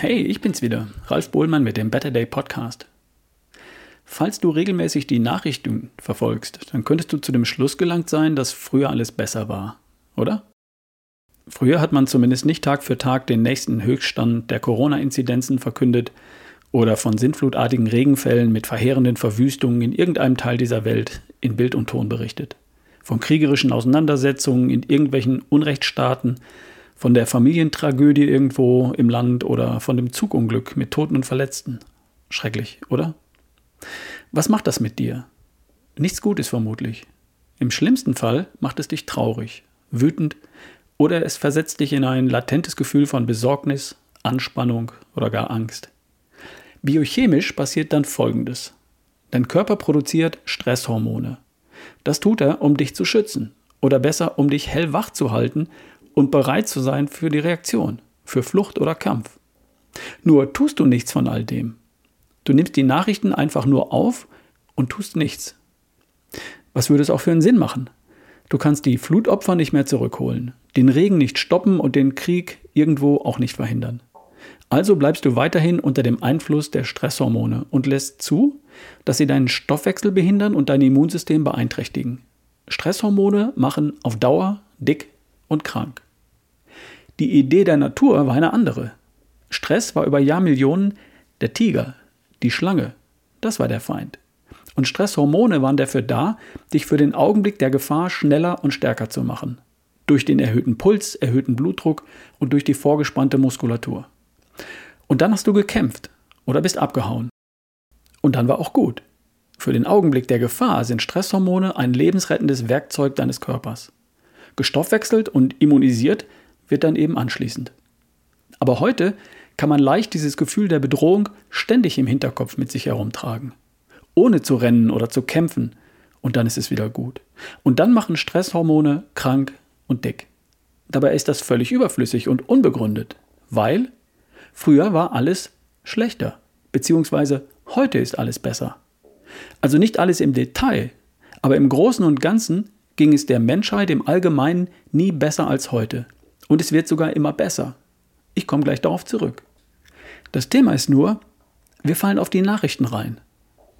Hey, ich bin's wieder, Ralf Bohlmann mit dem Better Day Podcast. Falls du regelmäßig die Nachrichten verfolgst, dann könntest du zu dem Schluss gelangt sein, dass früher alles besser war, oder? Früher hat man zumindest nicht Tag für Tag den nächsten Höchststand der Corona-Inzidenzen verkündet oder von sintflutartigen Regenfällen mit verheerenden Verwüstungen in irgendeinem Teil dieser Welt in Bild und Ton berichtet. Von kriegerischen Auseinandersetzungen in irgendwelchen Unrechtsstaaten von der Familientragödie irgendwo im Land oder von dem Zugunglück mit Toten und Verletzten. Schrecklich, oder? Was macht das mit dir? Nichts Gutes vermutlich. Im schlimmsten Fall macht es dich traurig, wütend oder es versetzt dich in ein latentes Gefühl von Besorgnis, Anspannung oder gar Angst. Biochemisch passiert dann Folgendes. Dein Körper produziert Stresshormone. Das tut er, um dich zu schützen oder besser, um dich hellwach zu halten und bereit zu sein für die Reaktion, für Flucht oder Kampf. Nur tust du nichts von all dem. Du nimmst die Nachrichten einfach nur auf und tust nichts. Was würde es auch für einen Sinn machen? Du kannst die Flutopfer nicht mehr zurückholen, den Regen nicht stoppen und den Krieg irgendwo auch nicht verhindern. Also bleibst du weiterhin unter dem Einfluss der Stresshormone und lässt zu, dass sie deinen Stoffwechsel behindern und dein Immunsystem beeinträchtigen. Stresshormone machen auf Dauer dick und krank. Die Idee der Natur war eine andere. Stress war über Jahrmillionen der Tiger, die Schlange. Das war der Feind. Und Stresshormone waren dafür da, dich für den Augenblick der Gefahr schneller und stärker zu machen. Durch den erhöhten Puls, erhöhten Blutdruck und durch die vorgespannte Muskulatur. Und dann hast du gekämpft oder bist abgehauen. Und dann war auch gut. Für den Augenblick der Gefahr sind Stresshormone ein lebensrettendes Werkzeug deines Körpers. Gestoffwechselt und immunisiert wird dann eben anschließend. Aber heute kann man leicht dieses Gefühl der Bedrohung ständig im Hinterkopf mit sich herumtragen, ohne zu rennen oder zu kämpfen, und dann ist es wieder gut. Und dann machen Stresshormone krank und dick. Dabei ist das völlig überflüssig und unbegründet, weil früher war alles schlechter, beziehungsweise heute ist alles besser. Also nicht alles im Detail, aber im Großen und Ganzen ging es der Menschheit im Allgemeinen nie besser als heute. Und es wird sogar immer besser. Ich komme gleich darauf zurück. Das Thema ist nur, wir fallen auf die Nachrichten rein.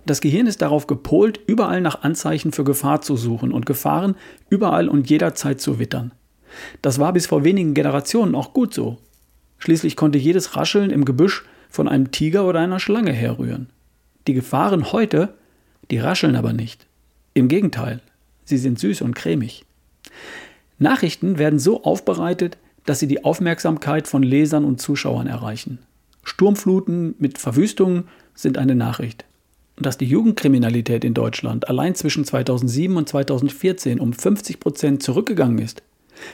Das Gehirn ist darauf gepolt, überall nach Anzeichen für Gefahr zu suchen und Gefahren überall und jederzeit zu wittern. Das war bis vor wenigen Generationen auch gut so. Schließlich konnte jedes Rascheln im Gebüsch von einem Tiger oder einer Schlange herrühren. Die Gefahren heute, die rascheln aber nicht. Im Gegenteil, sie sind süß und cremig. Nachrichten werden so aufbereitet, dass sie die Aufmerksamkeit von Lesern und Zuschauern erreichen. Sturmfluten mit Verwüstungen sind eine Nachricht. Und dass die Jugendkriminalität in Deutschland allein zwischen 2007 und 2014 um 50 Prozent zurückgegangen ist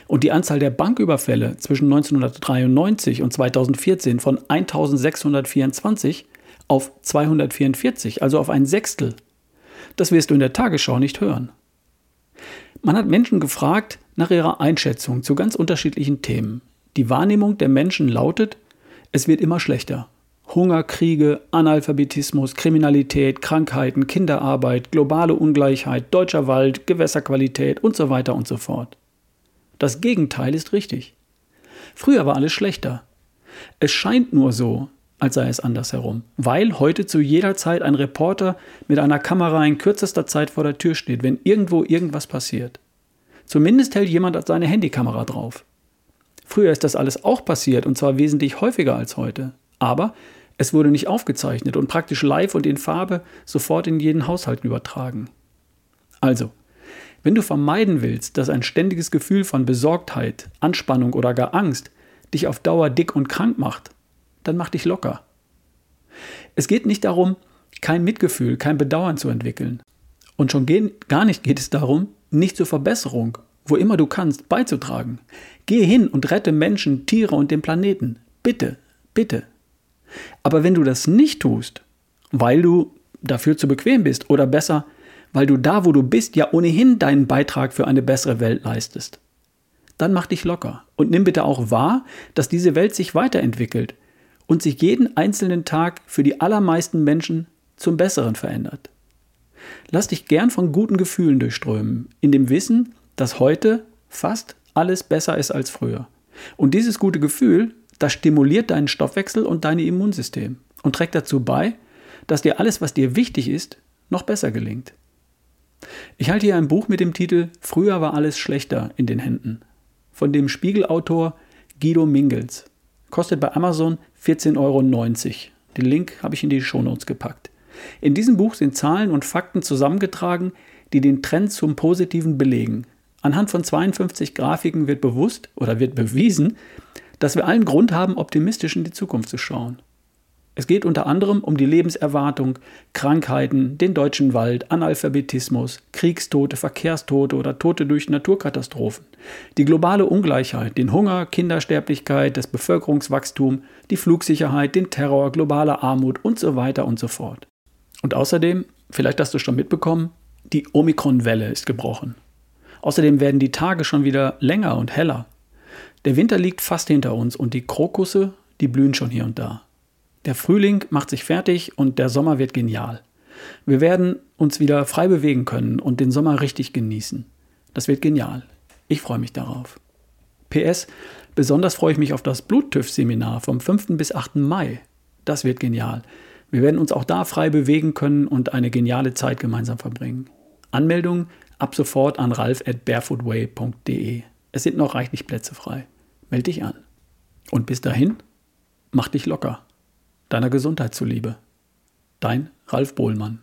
und die Anzahl der Banküberfälle zwischen 1993 und 2014 von 1624 auf 244, also auf ein Sechstel, das wirst du in der Tagesschau nicht hören. Man hat Menschen gefragt nach ihrer Einschätzung zu ganz unterschiedlichen Themen. Die Wahrnehmung der Menschen lautet, es wird immer schlechter. Hunger, Kriege, Analphabetismus, Kriminalität, Krankheiten, Kinderarbeit, globale Ungleichheit, deutscher Wald, Gewässerqualität und so weiter und so fort. Das Gegenteil ist richtig. Früher war alles schlechter. Es scheint nur so, als sei es andersherum, weil heute zu jeder Zeit ein Reporter mit einer Kamera in kürzester Zeit vor der Tür steht, wenn irgendwo irgendwas passiert. Zumindest hält jemand seine Handykamera drauf. Früher ist das alles auch passiert und zwar wesentlich häufiger als heute. Aber es wurde nicht aufgezeichnet und praktisch live und in Farbe sofort in jeden Haushalt übertragen. Also, wenn du vermeiden willst, dass ein ständiges Gefühl von Besorgtheit, Anspannung oder gar Angst dich auf Dauer dick und krank macht, dann mach dich locker. Es geht nicht darum, kein Mitgefühl, kein Bedauern zu entwickeln. Und schon gar nicht geht es darum, nicht zur Verbesserung, wo immer du kannst, beizutragen. Gehe hin und rette Menschen, Tiere und den Planeten. Bitte, bitte. Aber wenn du das nicht tust, weil du dafür zu bequem bist oder besser, weil du da, wo du bist, ja ohnehin deinen Beitrag für eine bessere Welt leistest, dann mach dich locker und nimm bitte auch wahr, dass diese Welt sich weiterentwickelt und sich jeden einzelnen Tag für die allermeisten Menschen zum Besseren verändert. Lass dich gern von guten Gefühlen durchströmen, in dem Wissen, dass heute fast alles besser ist als früher. Und dieses gute Gefühl, Das stimuliert deinen Stoffwechsel und dein Immunsystem und trägt dazu bei, dass dir alles, was dir wichtig ist, noch besser gelingt. Ich halte hier ein Buch mit dem Titel Früher war alles schlechter in den Händen von dem Spiegelautor Guido Mingels. Kostet bei Amazon 14,90 Euro. Den Link habe ich in die Shownotes gepackt. In diesem Buch sind Zahlen und Fakten zusammengetragen, die den Trend zum Positiven belegen. Anhand von 52 Grafiken wird bewusst oder wird bewiesen, dass wir allen Grund haben, optimistisch in die Zukunft zu schauen. Es geht unter anderem um die Lebenserwartung, Krankheiten, den deutschen Wald, Analphabetismus, Kriegstote, Verkehrstote oder Tote durch Naturkatastrophen, die globale Ungleichheit, den Hunger, Kindersterblichkeit, das Bevölkerungswachstum, die Flugsicherheit, den Terror, globale Armut und so weiter und so fort. Und außerdem, vielleicht hast du schon mitbekommen, die Omikron-Welle ist gebrochen. Außerdem werden die Tage schon wieder länger und heller. Der Winter liegt fast hinter uns und die Krokusse, die blühen schon hier und da. Der Frühling macht sich fertig und der Sommer wird genial. Wir werden uns wieder frei bewegen können und den Sommer richtig genießen. Das wird genial. Ich freue mich darauf. PS, besonders freue ich mich auf das Bluttüff-Seminar vom 5. bis 8. Mai. Das wird genial. Wir werden uns auch da frei bewegen können und eine geniale Zeit gemeinsam verbringen. Anmeldung ab sofort an ralf at barefootway.de. Es sind noch reichlich Plätze frei. Meld dich an. Und bis dahin, mach dich locker deiner Gesundheit zuliebe. Dein Ralf Bohlmann.